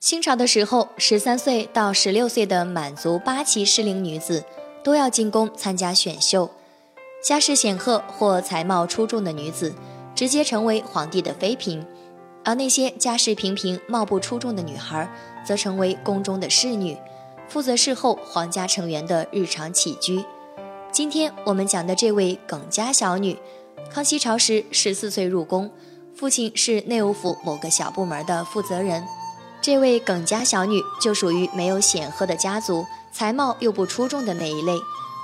清朝的时候，十三岁到十六岁的满族八旗适龄女子都要进宫参加选秀，家世显赫或才貌出众的女子直接成为皇帝的妃嫔，而那些家世平平、貌不出众的女孩则成为宫中的侍女，负责侍候皇家成员的日常起居。今天我们讲的这位耿家小女，康熙朝时十四岁入宫，父亲是内务府某个小部门的负责人。这位耿家小女就属于没有显赫的家族，才貌又不出众的那一类。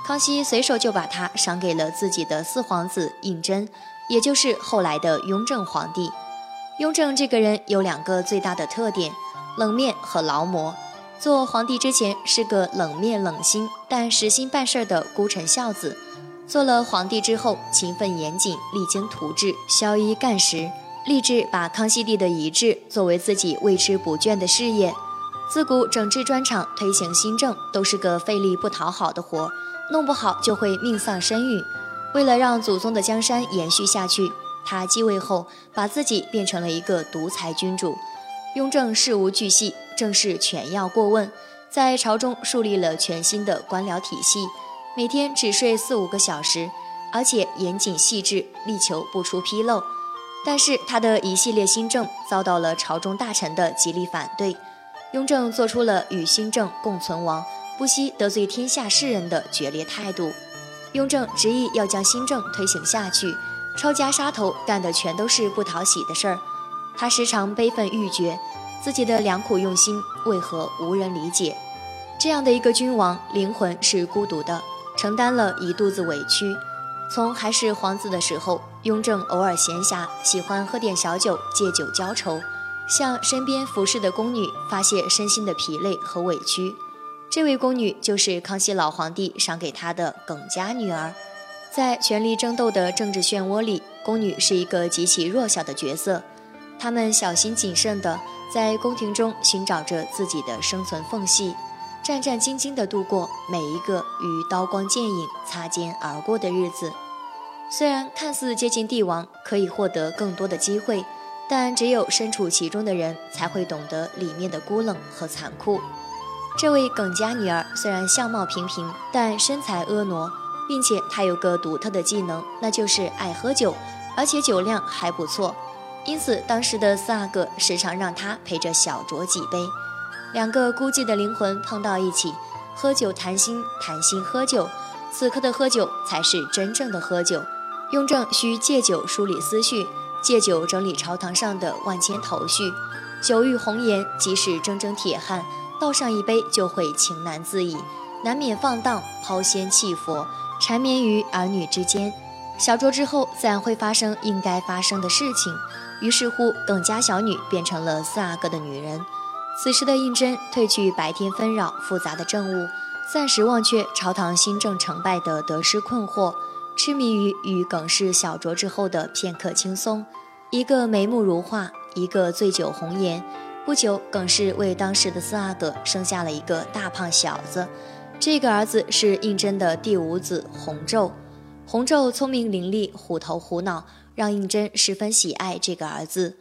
康熙随手就把她赏给了自己的四皇子胤禛，也就是后来的雍正皇帝。雍正这个人有两个最大的特点：冷面和劳模。做皇帝之前是个冷面冷心但实心办事的孤臣孝子，做了皇帝之后勤奋严谨，励精图治，宵衣干食，立志把康熙帝的遗志作为自己为之不倦的事业。自古整治专场、推行新政都是个费力不讨好的活，弄不好就会命丧身陨。为了让祖宗的江山延续下去，他继位后把自己变成了一个独裁君主。雍正事无巨细，政事全要过问，在朝中树立了全新的官僚体系，每天只睡四五个小时，而且严谨细致，力求不出纰漏。但是他的一系列新政遭到了朝中大臣的极力反对，雍正做出了与新政共存亡，不惜得罪天下士人的决裂态度。雍正执意要将新政推行下去，抄家杀头，干的全都是不讨喜的事儿。他时常悲愤欲绝，自己的良苦用心为何无人理解？这样的一个君王，灵魂是孤独的，承担了一肚子委屈。从还是皇子的时候，雍正偶尔闲暇，喜欢喝点小酒，借酒浇愁，向身边服侍的宫女发泄身心的疲累和委屈。这位宫女就是康熙老皇帝赏给他的耿家女儿。在权力争斗的政治漩涡里，宫女是一个极其弱小的角色。他们小心谨慎地在宫廷中寻找着自己的生存缝隙，战战兢兢地度过每一个与刀光剑影擦肩而过的日子。虽然看似接近帝王可以获得更多的机会，但只有身处其中的人才会懂得里面的孤冷和残酷。这位耿家女儿虽然相貌平平，但身材婀娜，并且她有个独特的技能，那就是爱喝酒，而且酒量还不错。因此，当时的四阿哥时常让她陪着小酌几杯，两个孤寂的灵魂碰到一起，喝酒谈心，谈心喝酒。此刻的喝酒才是真正的喝酒。雍正需借酒梳理思绪，借酒整理朝堂上的万千头绪。酒遇红颜，即使铮铮铁汉，倒上一杯就会情难自已，难免放荡，抛仙弃佛，缠绵于儿女之间。小酌之后，自然会发生应该发生的事情。于是乎，耿家小女变成了四阿哥的女人。此时的胤禛褪去白天纷扰复杂的政务，暂时忘却朝堂新政成败的得失困惑，痴迷于与耿氏小酌之后的片刻轻松。一个眉目如画，一个醉酒红颜。不久，耿氏为当时的四阿哥生下了一个大胖小子。这个儿子是胤禛的第五子弘昼。弘昼聪明伶俐，虎头虎脑。让胤禛十分喜爱这个儿子，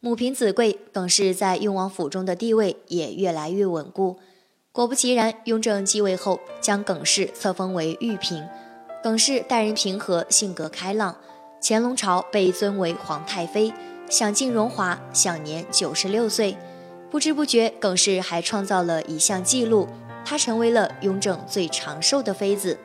母凭子贵，耿氏在雍王府中的地位也越来越稳固。果不其然，雍正继位后，将耿氏册封为玉嫔。耿氏待人平和，性格开朗。乾隆朝被尊为皇太妃，享尽荣华，享年九十六岁。不知不觉，耿氏还创造了一项纪录，她成为了雍正最长寿的妃子。